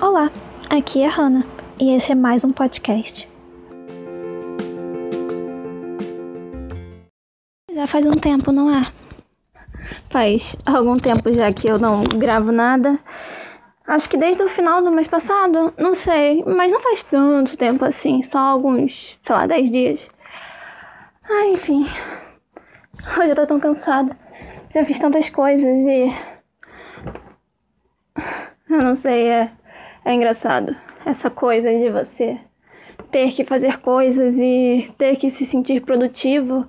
Olá, aqui é a Hannah e esse é mais um podcast. Já faz um tempo, não é? Faz algum tempo já que eu não gravo nada. Acho que desde o final do mês passado, não sei, mas não faz tanto tempo assim, só alguns, sei lá, 10 dias. Ah, enfim. Hoje eu tô tão cansada. Já fiz tantas coisas e. Eu não sei, é, é engraçado. Essa coisa de você ter que fazer coisas e ter que se sentir produtivo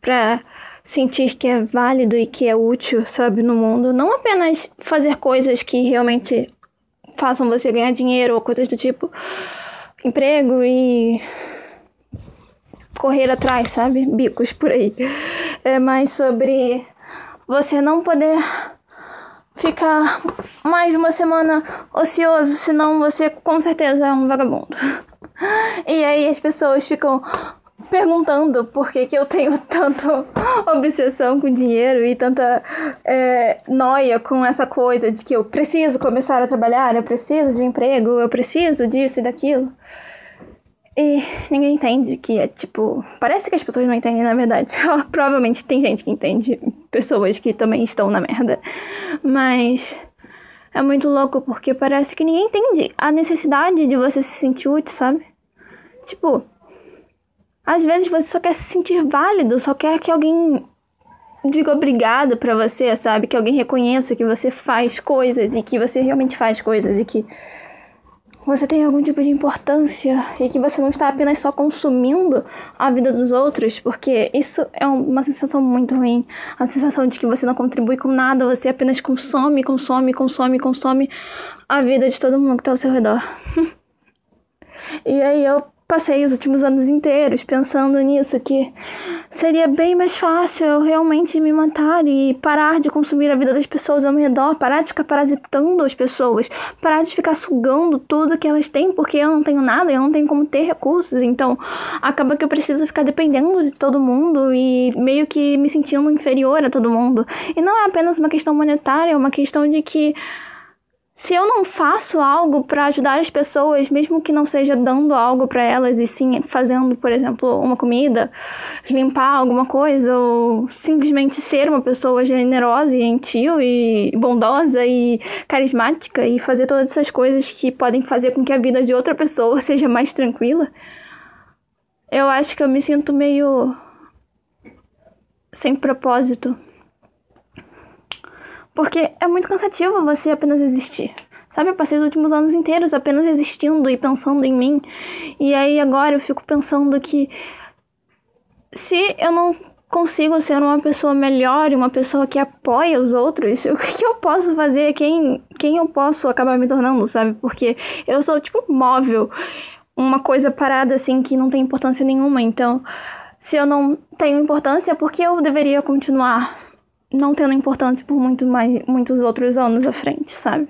pra sentir que é válido e que é útil, sabe, no mundo. Não apenas fazer coisas que realmente façam você ganhar dinheiro ou coisas do tipo emprego e correr atrás, sabe? Bicos por aí. É mais sobre você não poder ficar mais de uma semana ocioso, senão você com certeza é um vagabundo. E aí as pessoas ficam perguntando por que, que eu tenho tanta obsessão com dinheiro e tanta é, noia com essa coisa de que eu preciso começar a trabalhar, eu preciso de um emprego, eu preciso disso e daquilo. E ninguém entende que é tipo. Parece que as pessoas não entendem, na verdade. Provavelmente tem gente que entende, pessoas que também estão na merda. Mas é muito louco porque parece que ninguém entende a necessidade de você se sentir útil, sabe? Tipo, às vezes você só quer se sentir válido, só quer que alguém diga obrigado para você, sabe? Que alguém reconheça que você faz coisas e que você realmente faz coisas e que você tem algum tipo de importância e que você não está apenas só consumindo a vida dos outros, porque isso é uma sensação muito ruim. A sensação de que você não contribui com nada, você apenas consome, consome, consome, consome a vida de todo mundo que está ao seu redor. e aí eu passei os últimos anos inteiros pensando nisso, que seria bem mais fácil eu realmente me matar e parar de consumir a vida das pessoas ao meu redor, parar de ficar parasitando as pessoas, parar de ficar sugando tudo que elas têm, porque eu não tenho nada, eu não tenho como ter recursos, então acaba que eu preciso ficar dependendo de todo mundo e meio que me sentindo inferior a todo mundo. E não é apenas uma questão monetária, é uma questão de que se eu não faço algo para ajudar as pessoas, mesmo que não seja dando algo para elas e sim fazendo, por exemplo, uma comida, limpar alguma coisa ou simplesmente ser uma pessoa generosa e gentil e bondosa e carismática e fazer todas essas coisas que podem fazer com que a vida de outra pessoa seja mais tranquila, eu acho que eu me sinto meio sem propósito. Porque é muito cansativo você apenas existir. Sabe, eu passei os últimos anos inteiros apenas existindo e pensando em mim. E aí agora eu fico pensando que se eu não consigo ser uma pessoa melhor, uma pessoa que apoia os outros, o que eu posso fazer? Quem, quem eu posso acabar me tornando, sabe? Porque eu sou tipo móvel, uma coisa parada assim que não tem importância nenhuma. Então, se eu não tenho importância, por que eu deveria continuar não tendo importância por muito mais, muitos outros anos à frente, sabe?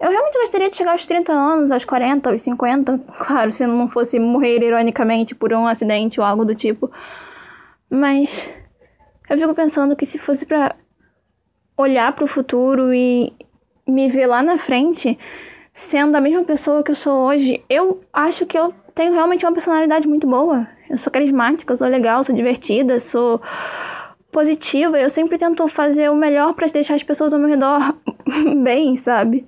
Eu realmente gostaria de chegar aos 30 anos, aos 40, aos 50, claro, se não fosse morrer ironicamente por um acidente ou algo do tipo. Mas eu fico pensando que se fosse para olhar para o futuro e me ver lá na frente sendo a mesma pessoa que eu sou hoje, eu acho que eu tenho realmente uma personalidade muito boa. Eu sou carismática, eu sou legal, sou divertida, sou positiva. Eu sempre tento fazer o melhor para deixar as pessoas ao meu redor bem, sabe?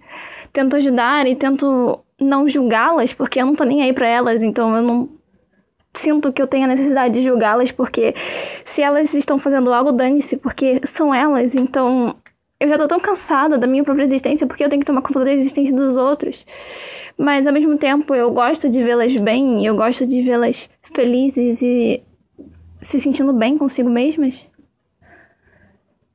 Tento ajudar e tento não julgá-las, porque eu não tô nem aí para elas, então eu não sinto que eu tenho a necessidade de julgá-las, porque se elas estão fazendo algo, dane-se, porque são elas, então eu já tô tão cansada da minha própria existência, porque eu tenho que tomar conta da existência dos outros. Mas ao mesmo tempo eu gosto de vê-las bem, eu gosto de vê-las felizes e se sentindo bem consigo mesmas.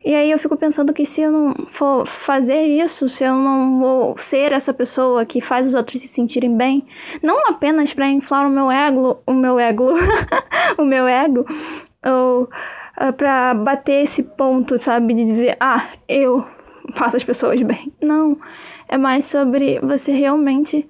E aí eu fico pensando que se eu não for fazer isso, se eu não vou ser essa pessoa que faz os outros se sentirem bem, não apenas para inflar o meu ego, o meu ego, o meu ego, ou uh, ah, para bater esse ponto, sabe, de dizer, ah, eu faço as pessoas bem. Não, é mais sobre você realmente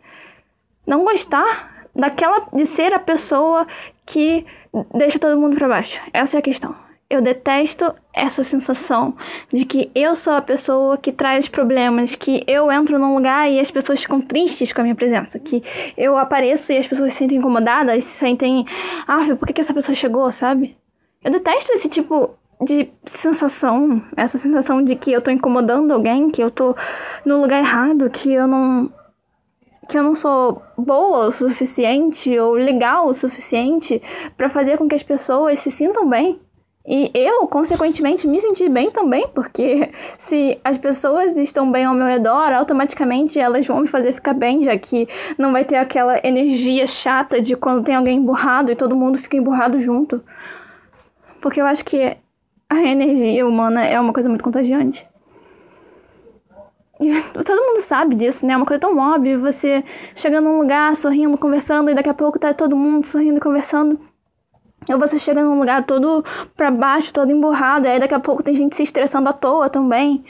não gostar daquela de ser a pessoa que deixa todo mundo para baixo. Essa é a questão. Eu detesto essa sensação de que eu sou a pessoa que traz problemas, que eu entro num lugar e as pessoas ficam tristes com a minha presença, que eu apareço e as pessoas se sentem incomodadas, se sentem, ah, por que, que essa pessoa chegou, sabe? Eu detesto esse tipo de sensação, essa sensação de que eu tô incomodando alguém, que eu tô no lugar errado, que eu não que eu não sou boa o suficiente ou legal o suficiente para fazer com que as pessoas se sintam bem. E eu, consequentemente, me sentir bem também, porque se as pessoas estão bem ao meu redor, automaticamente elas vão me fazer ficar bem, já que não vai ter aquela energia chata de quando tem alguém emburrado e todo mundo fica emburrado junto. Porque eu acho que a energia humana é uma coisa muito contagiante. E todo mundo sabe disso, né? É uma coisa tão óbvia. Você chega num lugar sorrindo, conversando, e daqui a pouco tá todo mundo sorrindo e conversando. Ou você chega num lugar todo pra baixo, todo emburrado, aí daqui a pouco tem gente se estressando à toa também.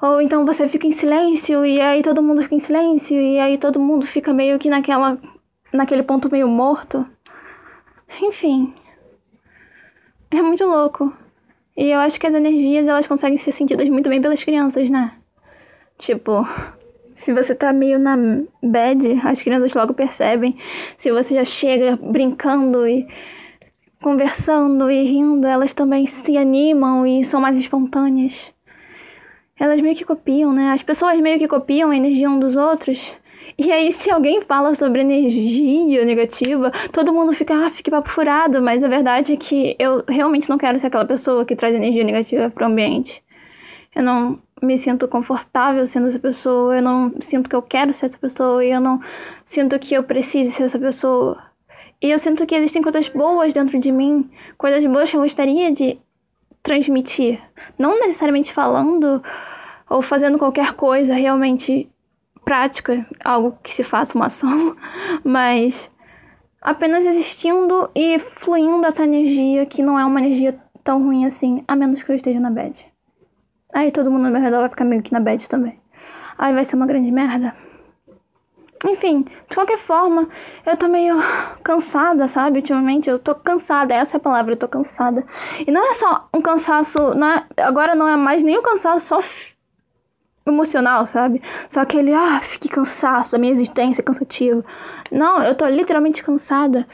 Ou então você fica em silêncio, e aí todo mundo fica em silêncio, e aí todo mundo fica meio que naquela. naquele ponto meio morto. Enfim. É muito louco. E eu acho que as energias elas conseguem ser sentidas muito bem pelas crianças, né? Tipo, se você tá meio na bad, as crianças logo percebem. Se você já chega brincando e conversando e rindo, elas também se animam e são mais espontâneas. Elas meio que copiam, né? As pessoas meio que copiam a energia um dos outros. E aí, se alguém fala sobre energia negativa, todo mundo fica, ah, fique papo furado. Mas a verdade é que eu realmente não quero ser aquela pessoa que traz energia negativa pro ambiente. Eu não me sinto confortável sendo essa pessoa, eu não sinto que eu quero ser essa pessoa, e eu não sinto que eu precise ser essa pessoa. E eu sinto que existem coisas boas dentro de mim, coisas boas que eu gostaria de transmitir. Não necessariamente falando ou fazendo qualquer coisa realmente prática, algo que se faça uma ação, mas apenas existindo e fluindo essa energia que não é uma energia tão ruim assim, a menos que eu esteja na bad. Aí todo mundo ao meu redor vai ficar meio que na bad também. Aí vai ser uma grande merda. Enfim, de qualquer forma, eu tô meio cansada, sabe? Ultimamente eu tô cansada, essa é a palavra, eu tô cansada. E não é só um cansaço, não é, agora não é mais nem o um cansaço só emocional, sabe? Só aquele, ah, fique cansaço, a minha existência é cansativa. Não, eu tô literalmente cansada.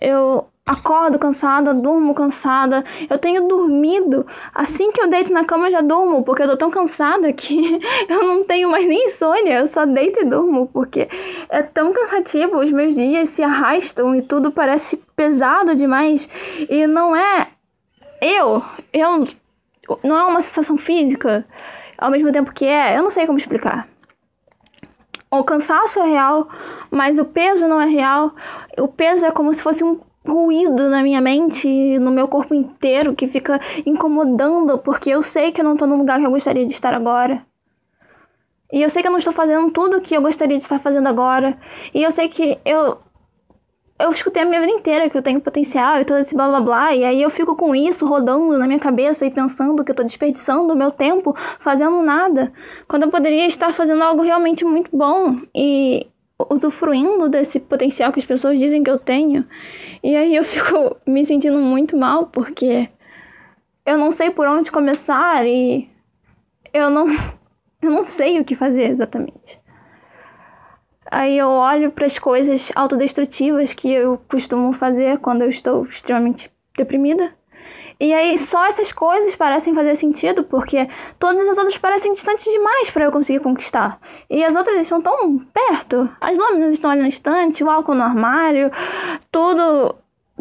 Eu acordo cansada, durmo cansada. Eu tenho dormido. Assim que eu deito na cama, eu já durmo, porque eu tô tão cansada que eu não tenho mais nem insônia. Eu só deito e durmo, porque é tão cansativo. Os meus dias se arrastam e tudo parece pesado demais. E não é. Eu. Eu. Não é uma sensação física, ao mesmo tempo que é. Eu não sei como explicar. O cansaço é real, mas o peso não é real. O peso é como se fosse um ruído na minha mente, no meu corpo inteiro, que fica incomodando, porque eu sei que eu não tô no lugar que eu gostaria de estar agora. E eu sei que eu não estou fazendo tudo o que eu gostaria de estar fazendo agora. E eu sei que eu. Eu escutei a minha vida inteira que eu tenho potencial e todo esse blá blá blá. E aí eu fico com isso rodando na minha cabeça e pensando que eu tô desperdiçando o meu tempo fazendo nada. Quando eu poderia estar fazendo algo realmente muito bom. E usufruindo desse potencial que as pessoas dizem que eu tenho. E aí eu fico me sentindo muito mal porque eu não sei por onde começar e eu não eu não sei o que fazer exatamente. Aí eu olho para as coisas autodestrutivas que eu costumo fazer quando eu estou extremamente deprimida e aí só essas coisas parecem fazer sentido, porque todas as outras parecem distantes demais para eu conseguir conquistar. E as outras estão tão perto. As lâminas estão ali na estante, o álcool no armário, tudo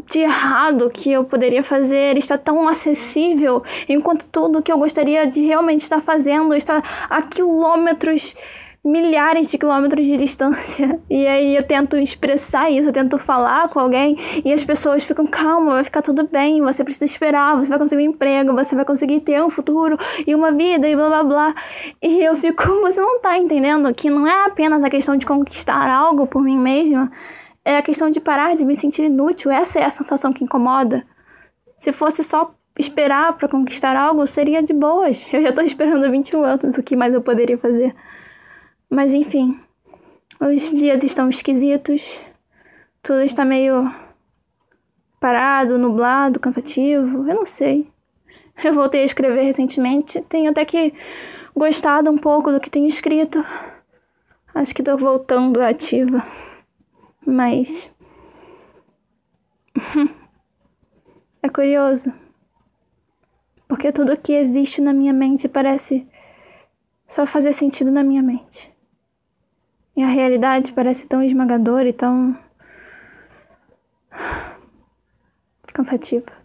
de errado que eu poderia fazer está tão acessível, enquanto tudo que eu gostaria de realmente estar fazendo está a quilômetros milhares de quilômetros de distância. E aí eu tento expressar isso, eu tento falar com alguém e as pessoas ficam, calma, vai ficar tudo bem, você precisa esperar, você vai conseguir um emprego, você vai conseguir ter um futuro e uma vida e blá blá blá. E eu fico, você não tá entendendo que não é apenas a questão de conquistar algo por mim mesma, é a questão de parar de me sentir inútil. Essa é a sensação que incomoda. Se fosse só esperar para conquistar algo, seria de boas. Eu já tô esperando 21 anos, o que mais eu poderia fazer? Mas enfim, os dias estão esquisitos, tudo está meio parado, nublado, cansativo, eu não sei. Eu voltei a escrever recentemente, tenho até que gostado um pouco do que tenho escrito. Acho que tô voltando ativa. Mas. é curioso. Porque tudo que existe na minha mente parece só fazer sentido na minha mente. E a realidade parece tão esmagadora e tão. cansativa.